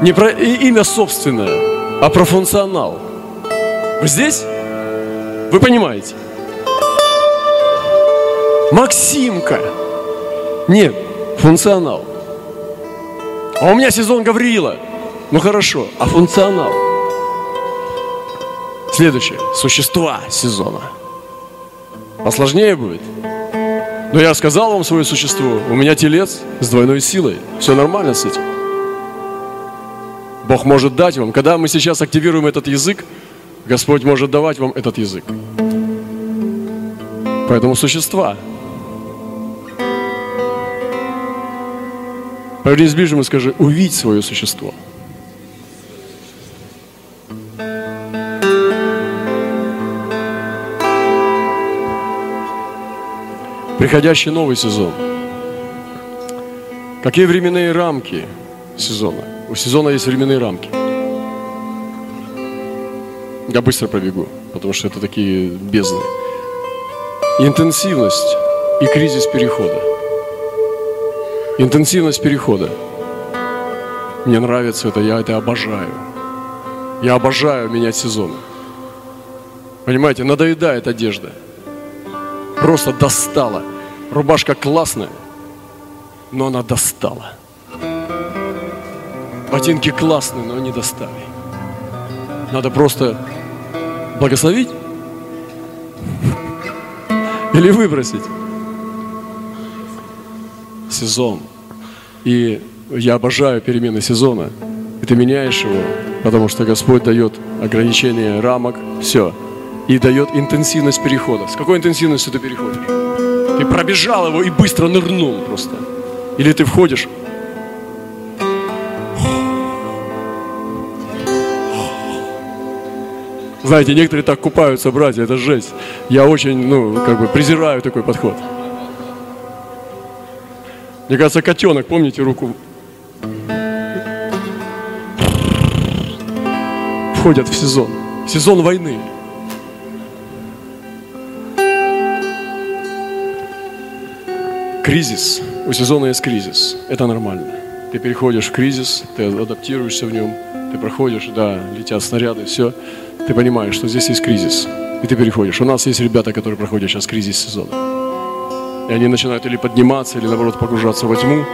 Не про имя собственное, а про функционал. Вы здесь? Вы понимаете? Максимка. Нет, функционал. А у меня сезон Гавриила. Ну хорошо, а функционал? Следующее. Существа сезона. Посложнее будет. Но я сказал вам свое существо. У меня телец с двойной силой. Все нормально с этим. Бог может дать вам. Когда мы сейчас активируем этот язык, Господь может давать вам этот язык. Поэтому существа. Повернись ближе и скажи, увидь свое существо. приходящий новый сезон. Какие временные рамки сезона? У сезона есть временные рамки. Я быстро пробегу, потому что это такие бездны. Интенсивность и кризис перехода. Интенсивность перехода. Мне нравится это, я это обожаю. Я обожаю менять сезоны. Понимаете, надоедает одежда – просто достала. Рубашка классная, но она достала. Ботинки классные, но они достали. Надо просто благословить или выбросить. Сезон. И я обожаю перемены сезона. И ты меняешь его, потому что Господь дает ограничение рамок. Все и дает интенсивность перехода. С какой интенсивностью ты переходишь? Ты пробежал его и быстро нырнул просто. Или ты входишь Знаете, некоторые так купаются, братья, это жесть. Я очень, ну, как бы презираю такой подход. Мне кажется, котенок, помните руку? Входят в сезон. Сезон войны. Кризис. У сезона есть кризис. Это нормально. Ты переходишь в кризис, ты адаптируешься в нем, ты проходишь, да, летят снаряды, все. Ты понимаешь, что здесь есть кризис. И ты переходишь. У нас есть ребята, которые проходят сейчас кризис сезона. И они начинают или подниматься, или наоборот погружаться во тьму.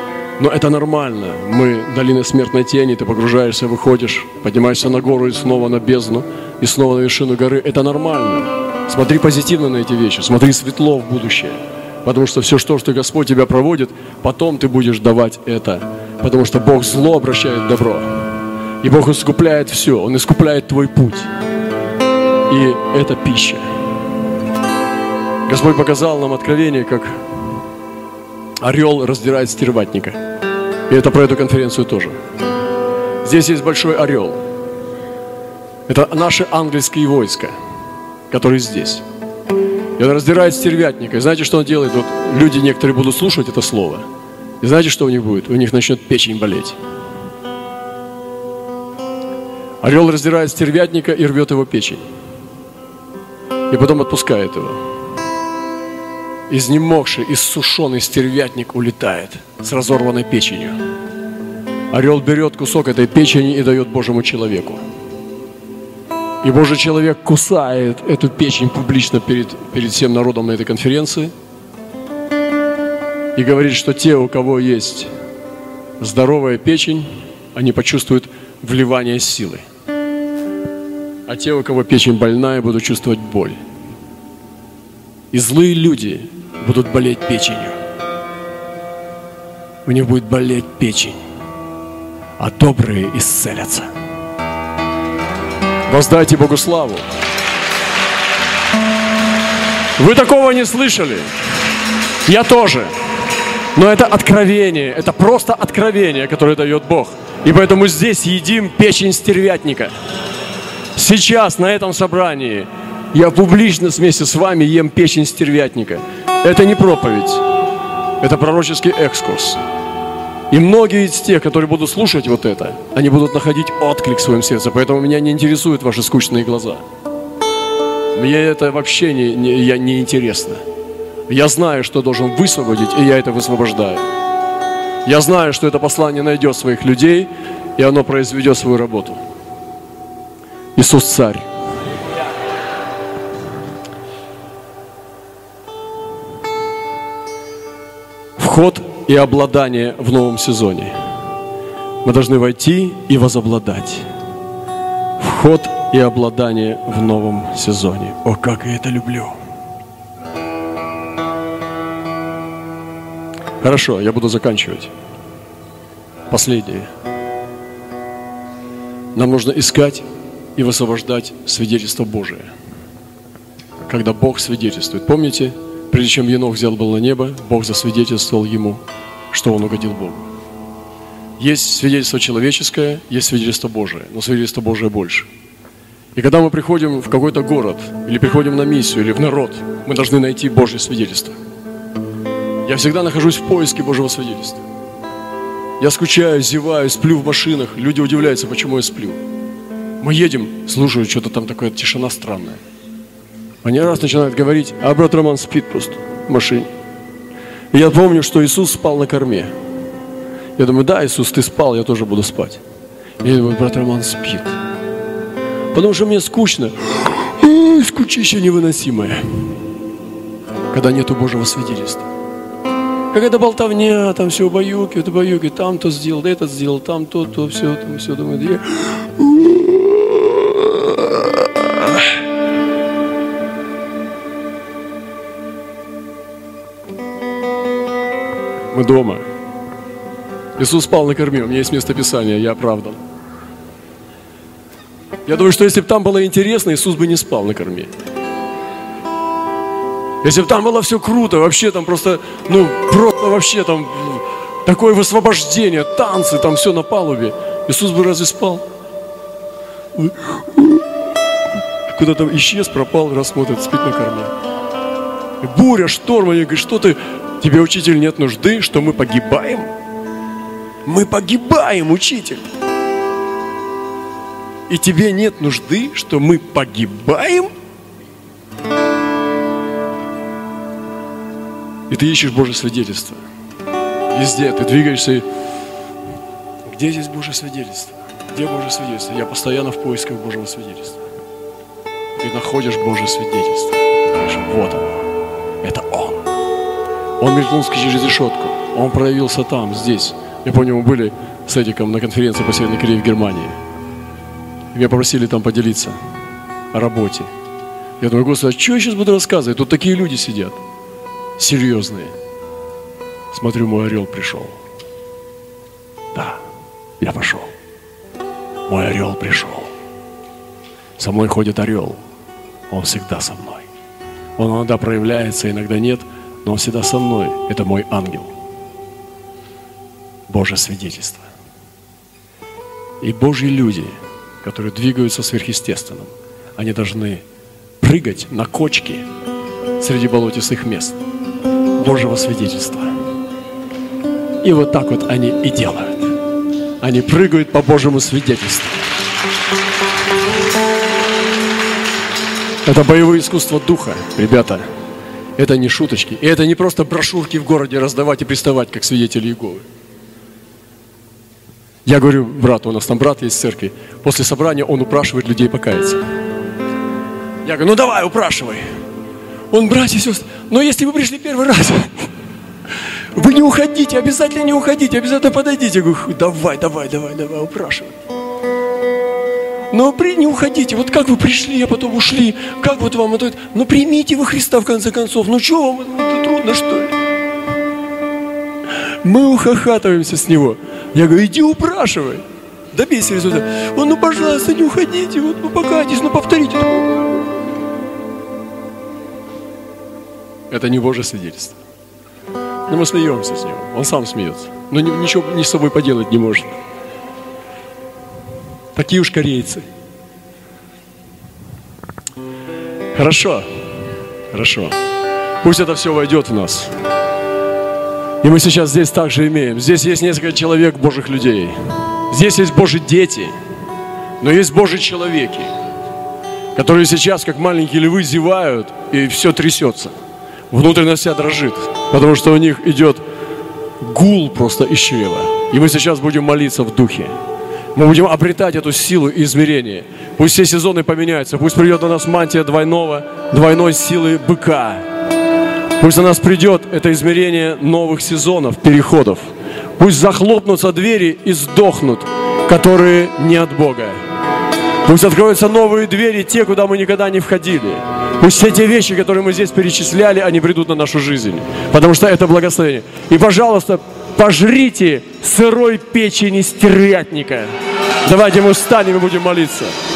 Но это нормально. Мы долина смертной тени, ты погружаешься, выходишь, поднимаешься на гору и снова на бездну, и снова на вершину горы. Это нормально. Смотри позитивно на эти вещи, смотри светло в будущее. Потому что все, что, что Господь тебя проводит, потом ты будешь давать это. Потому что Бог зло обращает в добро. И Бог искупляет все, Он искупляет твой путь. И это пища. Господь показал нам откровение, как орел раздирает стерватника. И это про эту конференцию тоже. Здесь есть большой орел. Это наши ангельские войска, которые здесь. И он раздирает стервятника. И знаете, что он делает? Вот люди некоторые будут слушать это слово. И знаете, что у них будет? У них начнет печень болеть. Орел раздирает стервятника и рвет его печень. И потом отпускает его. Изнемогший, иссушенный стервятник улетает с разорванной печенью. Орел берет кусок этой печени и дает Божьему человеку. И Божий человек кусает эту печень публично перед, перед всем народом на этой конференции и говорит, что те, у кого есть здоровая печень, они почувствуют вливание силы. А те, у кого печень больная, будут чувствовать боль. И злые люди будут болеть печенью. У них будет болеть печень, а добрые исцелятся. Воздайте Богу славу. Вы такого не слышали? Я тоже. Но это откровение, это просто откровение, которое дает Бог. И поэтому здесь едим печень стервятника. Сейчас на этом собрании я публично вместе с вами ем печень стервятника. Это не проповедь, это пророческий экскурс. И многие из тех, которые будут слушать вот это, они будут находить отклик в своем сердце. Поэтому меня не интересуют ваши скучные глаза. Мне это вообще не, не, я, не интересно. Я знаю, что должен высвободить, и я это высвобождаю. Я знаю, что это послание найдет своих людей, и оно произведет свою работу. Иисус Царь. Вход и обладание в новом сезоне. Мы должны войти и возобладать. Вход и обладание в новом сезоне. О, как я это люблю! Хорошо, я буду заканчивать. Последнее. Нам нужно искать и высвобождать свидетельство Божие. Когда Бог свидетельствует. Помните, Прежде чем Енох взял был на небо, Бог засвидетельствовал ему, что он угодил Богу. Есть свидетельство человеческое, есть свидетельство Божие, но свидетельство Божие больше. И когда мы приходим в какой-то город, или приходим на миссию, или в народ, мы должны найти Божье свидетельство. Я всегда нахожусь в поиске Божьего свидетельства. Я скучаю, зеваю, сплю в машинах. Люди удивляются, почему я сплю. Мы едем, слушаю, что-то там такое, тишина странная. Они раз начинают говорить, а брат Роман спит просто в машине. И я помню, что Иисус спал на корме. Я думаю, да, Иисус, ты спал, я тоже буду спать. И я думаю, брат Роман спит. Потому что мне скучно. Скучище невыносимое. Когда нету Божьего свидетельства. Какая-то болтовня, там все убаюкивает, убаюкивает, там то сделал, этот сделал, там то, то, все, там все. Думаю, я... Мы дома. Иисус спал на корме, у меня есть место Писания, я оправдан. Я думаю, что если бы там было интересно, Иисус бы не спал на корме. Если бы там было все круто, вообще там просто, ну, просто вообще там такое высвобождение, танцы, там все на палубе, Иисус бы разве спал? Куда-то исчез, пропал, раз смотрит, спит на корме. Буря, шторм, они говорят, что ты, Тебе, учитель, нет нужды, что мы погибаем? Мы погибаем, учитель. И тебе нет нужды, что мы погибаем? И ты ищешь Божье свидетельство. Везде ты двигаешься. Где здесь Божье свидетельство? Где Божье свидетельство? Я постоянно в поисках Божьего свидетельства. Ты находишь Божье свидетельство. Говоришь, вот оно. Это Он. Он мелькнул через решетку. Он проявился там, здесь. Я помню, мы были с Эдиком на конференции по Северной Корее в Германии. Меня попросили там поделиться о работе. Я думаю, Господи, а что я сейчас буду рассказывать? Тут такие люди сидят, серьезные. Смотрю, мой орел пришел. Да, я пошел. Мой орел пришел. Со мной ходит орел. Он всегда со мной. Он иногда проявляется, иногда нет, но он всегда со мной. Это мой ангел. Божье свидетельство. И Божьи люди, которые двигаются сверхъестественным, они должны прыгать на кочки среди болотистых мест Божьего свидетельства. И вот так вот они и делают. Они прыгают по Божьему свидетельству. Это боевое искусство духа, ребята. Это не шуточки. И это не просто брошюрки в городе раздавать и приставать, как свидетели Иеговы. Я говорю брату, у нас там брат есть в церкви, после собрания он упрашивает людей покаяться. Я говорю, ну давай, упрашивай. Он, братья и сестры, но если вы пришли первый раз, вы не уходите, обязательно не уходите, обязательно подойдите. Я говорю, давай, давай, давай, давай, упрашивай. Но при, не уходите. Вот как вы пришли, а потом ушли. Как вот вам это? Ну примите вы Христа в конце концов. Ну что вам это трудно, что ли? Мы ухахатываемся с него. Я говорю, иди упрашивай. Добейся результата. Он, ну пожалуйста, не уходите. Вот ну покайтесь, ну повторите. Это не Божье свидетельство. Но мы смеемся с него. Он сам смеется. Но ничего ни с собой поделать не может. Такие уж корейцы. Хорошо, хорошо. Пусть это все войдет в нас. И мы сейчас здесь также имеем. Здесь есть несколько человек, Божьих людей. Здесь есть Божьи дети, но есть Божьи человеки, которые сейчас, как маленькие львы, зевают, и все трясется. Внутренность вся дрожит, потому что у них идет гул просто из чрева. И мы сейчас будем молиться в духе. Мы будем обретать эту силу и измерение. Пусть все сезоны поменяются. Пусть придет на нас мантия двойного, двойной силы быка. Пусть на нас придет это измерение новых сезонов, переходов. Пусть захлопнутся двери и сдохнут, которые не от Бога. Пусть откроются новые двери, те, куда мы никогда не входили. Пусть все те вещи, которые мы здесь перечисляли, они придут на нашу жизнь. Потому что это благословение. И, пожалуйста, пожрите сырой печени стервятника. Давайте мы встанем и будем молиться.